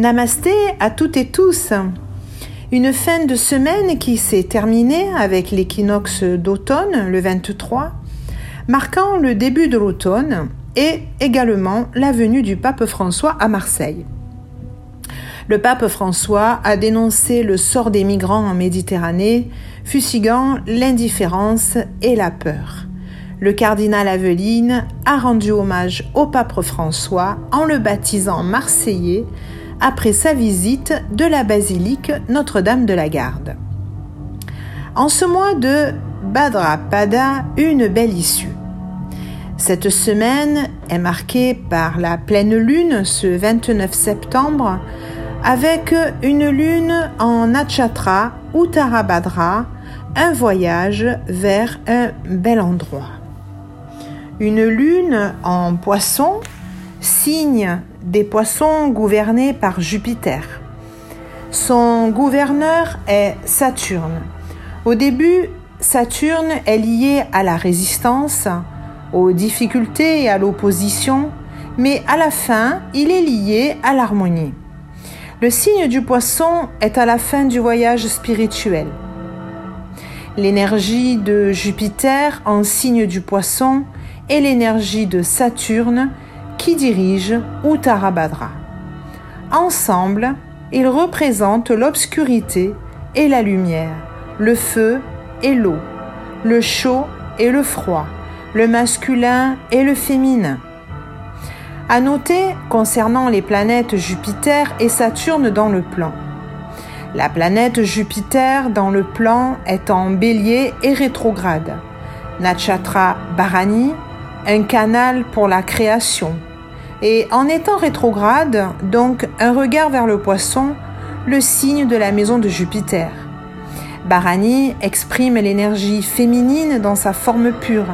Namasté à toutes et tous. Une fin de semaine qui s'est terminée avec l'équinoxe d'automne, le 23, marquant le début de l'automne et également la venue du pape François à Marseille. Le pape François a dénoncé le sort des migrants en Méditerranée, fustigant l'indifférence et la peur. Le cardinal Aveline a rendu hommage au pape François en le baptisant Marseillais après sa visite de la basilique Notre-Dame de la Garde. En ce mois de Badra Pada, une belle issue. Cette semaine est marquée par la pleine lune ce 29 septembre avec une lune en Natchatra Uttarabhadra, un voyage vers un bel endroit. Une lune en poisson, signe des poissons gouvernés par Jupiter. Son gouverneur est Saturne. Au début, Saturne est lié à la résistance, aux difficultés et à l'opposition, mais à la fin, il est lié à l'harmonie. Le signe du poisson est à la fin du voyage spirituel. L'énergie de Jupiter en signe du poisson et l'énergie de Saturne qui dirige Uttarabhadra. Ensemble, ils représentent l'obscurité et la lumière, le feu et l'eau, le chaud et le froid, le masculin et le féminin. À noter concernant les planètes Jupiter et Saturne dans le plan. La planète Jupiter dans le plan est en bélier et rétrograde. Natchatra Bharani, un canal pour la création, et en étant rétrograde, donc un regard vers le poisson, le signe de la maison de Jupiter. Bharani exprime l'énergie féminine dans sa forme pure.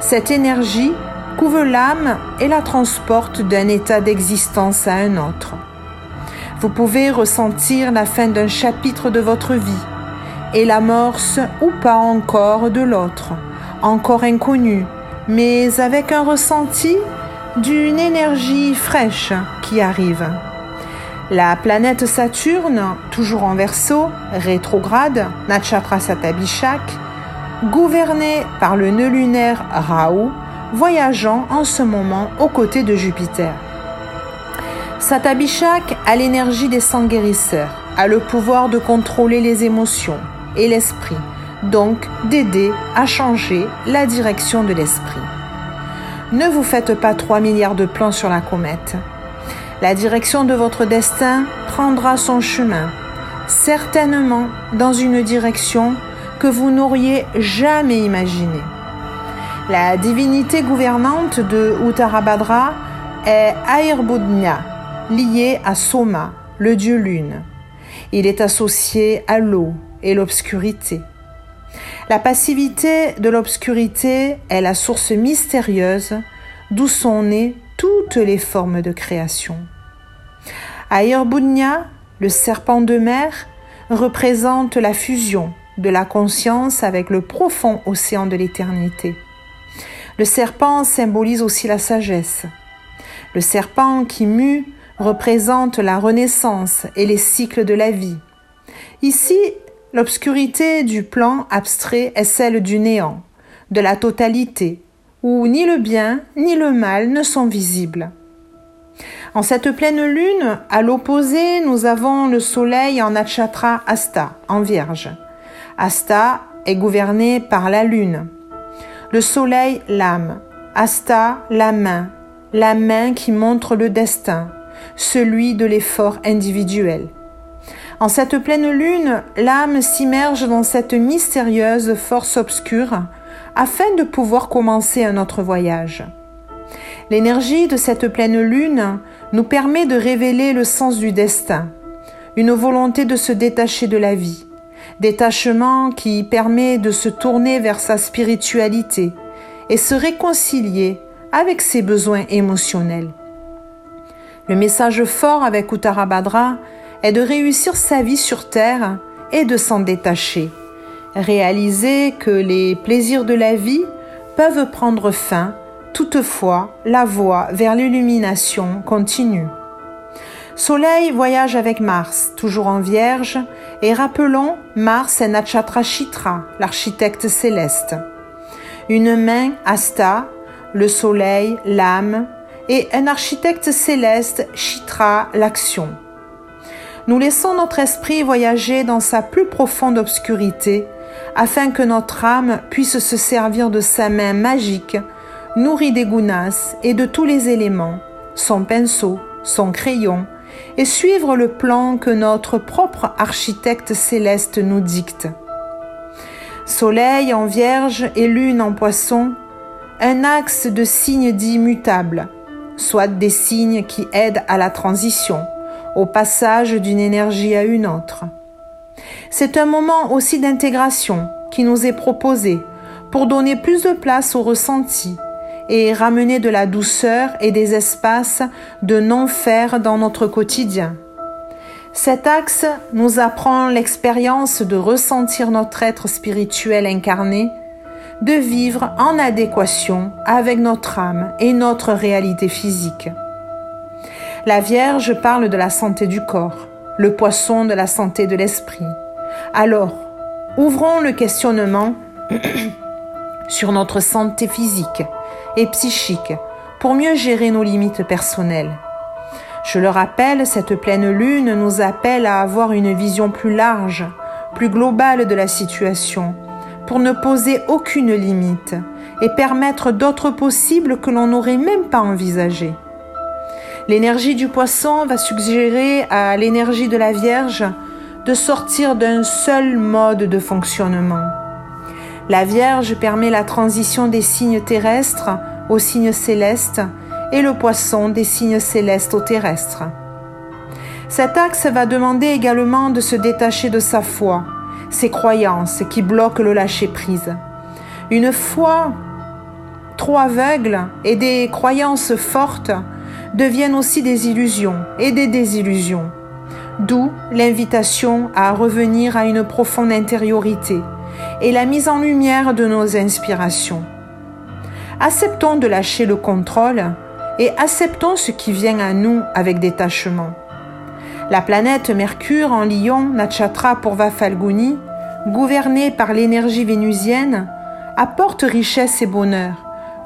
Cette énergie couvre l'âme et la transporte d'un état d'existence à un autre. Vous pouvez ressentir la fin d'un chapitre de votre vie et l'amorce ou pas encore de l'autre, encore inconnu, mais avec un ressenti d'une énergie fraîche qui arrive. La planète Saturne, toujours en verso, rétrograde, Natchatra Satabishak, gouvernée par le nœud lunaire Rahu, voyageant en ce moment aux côtés de Jupiter. Satabishak a l'énergie des sangs guérisseurs, a le pouvoir de contrôler les émotions et l'esprit, donc d'aider à changer la direction de l'esprit. Ne vous faites pas 3 milliards de plans sur la comète. La direction de votre destin prendra son chemin, certainement dans une direction que vous n'auriez jamais imaginée. La divinité gouvernante de Uttarabhadra est Airbudnya, liée à Soma, le dieu lune. Il est associé à l'eau et l'obscurité. La passivité de l'obscurité est la source mystérieuse d'où sont nées toutes les formes de création. Ayurbunya, le serpent de mer, représente la fusion de la conscience avec le profond océan de l'éternité. Le serpent symbolise aussi la sagesse. Le serpent qui mue représente la renaissance et les cycles de la vie. Ici, L'obscurité du plan abstrait est celle du néant, de la totalité, où ni le bien ni le mal ne sont visibles. En cette pleine lune, à l'opposé, nous avons le soleil en Natchatra Asta, en Vierge. Asta est gouverné par la lune. Le soleil, l'âme. Asta, la main. La main qui montre le destin, celui de l'effort individuel. En cette pleine lune, l'âme s'immerge dans cette mystérieuse force obscure afin de pouvoir commencer un autre voyage. L'énergie de cette pleine lune nous permet de révéler le sens du destin, une volonté de se détacher de la vie, détachement qui permet de se tourner vers sa spiritualité et se réconcilier avec ses besoins émotionnels. Le message fort avec Uttarabhadra de réussir sa vie sur Terre et de s'en détacher. Réaliser que les plaisirs de la vie peuvent prendre fin, toutefois la voie vers l'illumination continue. Soleil voyage avec Mars, toujours en Vierge, et rappelons, Mars est Natchatra Chitra, l'architecte céleste. Une main, Asta, le Soleil, l'âme, et un architecte céleste, Chitra, l'action. Nous laissons notre esprit voyager dans sa plus profonde obscurité, afin que notre âme puisse se servir de sa main magique, nourrie des gunas et de tous les éléments, son pinceau, son crayon, et suivre le plan que notre propre architecte céleste nous dicte. Soleil en vierge et lune en poisson, un axe de signes dits mutables, soit des signes qui aident à la transition, au passage d'une énergie à une autre. C'est un moment aussi d'intégration qui nous est proposé pour donner plus de place au ressenti, et ramener de la douceur et des espaces de non-faire dans notre quotidien. Cet axe nous apprend l'expérience de ressentir notre être spirituel incarné, de vivre en adéquation avec notre âme et notre réalité physique. La Vierge parle de la santé du corps, le poisson de la santé de l'esprit. Alors, ouvrons le questionnement sur notre santé physique et psychique pour mieux gérer nos limites personnelles. Je le rappelle, cette pleine lune nous appelle à avoir une vision plus large, plus globale de la situation, pour ne poser aucune limite et permettre d'autres possibles que l'on n'aurait même pas envisagés. L'énergie du poisson va suggérer à l'énergie de la Vierge de sortir d'un seul mode de fonctionnement la Vierge permet la transition des signes terrestres aux signes célestes et le poisson des signes célestes aux terrestres. Cet axe va demander également de se détacher de sa foi, ses croyances qui bloquent le lâcher-prise. Une foi trop aveugle et des croyances fortes deviennent aussi des illusions et des désillusions. D'où l'invitation à revenir à une profonde intériorité, et la mise en lumière de nos inspirations. Acceptons de lâcher le contrôle et acceptons ce qui vient à nous avec détachement. La planète Mercure en Lion, Natchatra pour Falguni, gouvernée par l'énergie vénusienne, apporte richesse et bonheur,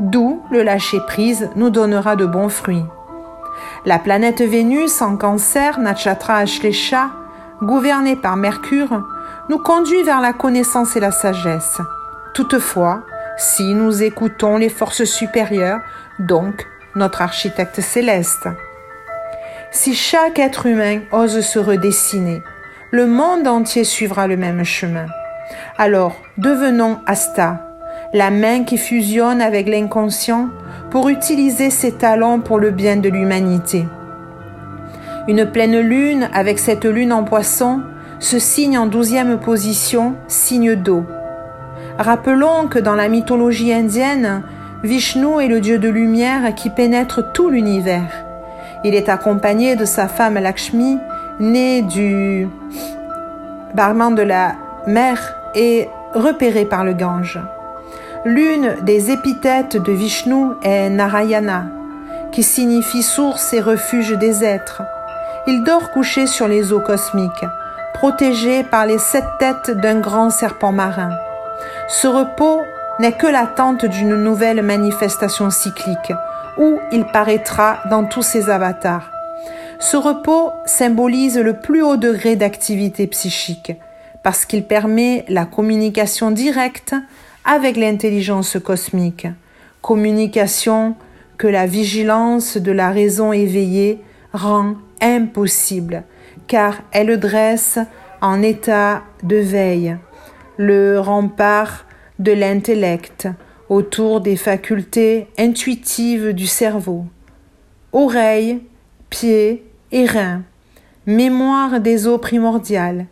d'où le lâcher-prise nous donnera de bons fruits. La planète Vénus en Cancer, Natchatra Ashlesha, gouvernée par Mercure, nous conduit vers la connaissance et la sagesse. Toutefois, si nous écoutons les forces supérieures, donc notre architecte céleste. Si chaque être humain ose se redessiner, le monde entier suivra le même chemin. Alors, devenons Asta, la main qui fusionne avec l'inconscient pour utiliser ses talents pour le bien de l'humanité. Une pleine lune avec cette lune en poisson ce signe en douzième position, signe d'eau. Rappelons que dans la mythologie indienne, Vishnu est le dieu de lumière qui pénètre tout l'univers. Il est accompagné de sa femme Lakshmi, née du barman de la mer et repérée par le Gange. L'une des épithètes de Vishnu est Narayana, qui signifie source et refuge des êtres. Il dort couché sur les eaux cosmiques protégé par les sept têtes d'un grand serpent marin. Ce repos n'est que l'attente d'une nouvelle manifestation cyclique, où il paraîtra dans tous ses avatars. Ce repos symbolise le plus haut degré d'activité psychique, parce qu'il permet la communication directe avec l'intelligence cosmique, communication que la vigilance de la raison éveillée rend impossible, car elle dresse en état de veille le rempart de l'intellect autour des facultés intuitives du cerveau. Oreilles, pieds et reins, mémoire des eaux primordiales,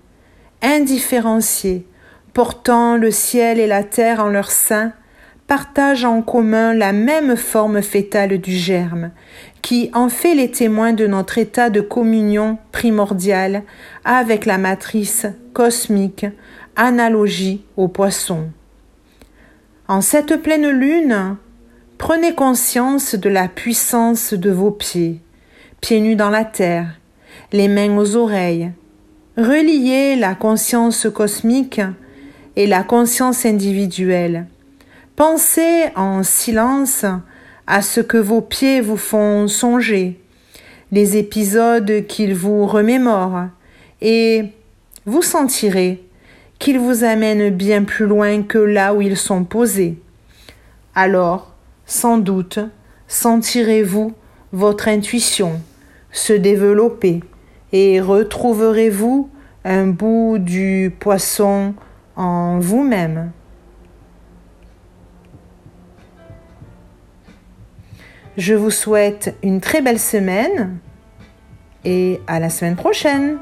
indifférenciées, portant le ciel et la terre en leur sein, partagent en commun la même forme fétale du germe, qui en fait les témoins de notre état de communion primordiale avec la matrice cosmique, analogie au poisson. En cette pleine lune, prenez conscience de la puissance de vos pieds, pieds nus dans la terre, les mains aux oreilles. Reliez la conscience cosmique la conscience individuelle. Pensez en silence à ce que vos pieds vous font songer, les épisodes qu'ils vous remémorent, et vous sentirez qu'ils vous amènent bien plus loin que là où ils sont posés. Alors, sans doute, sentirez-vous votre intuition se développer et retrouverez-vous un bout du poisson en vous-même. Je vous souhaite une très belle semaine et à la semaine prochaine.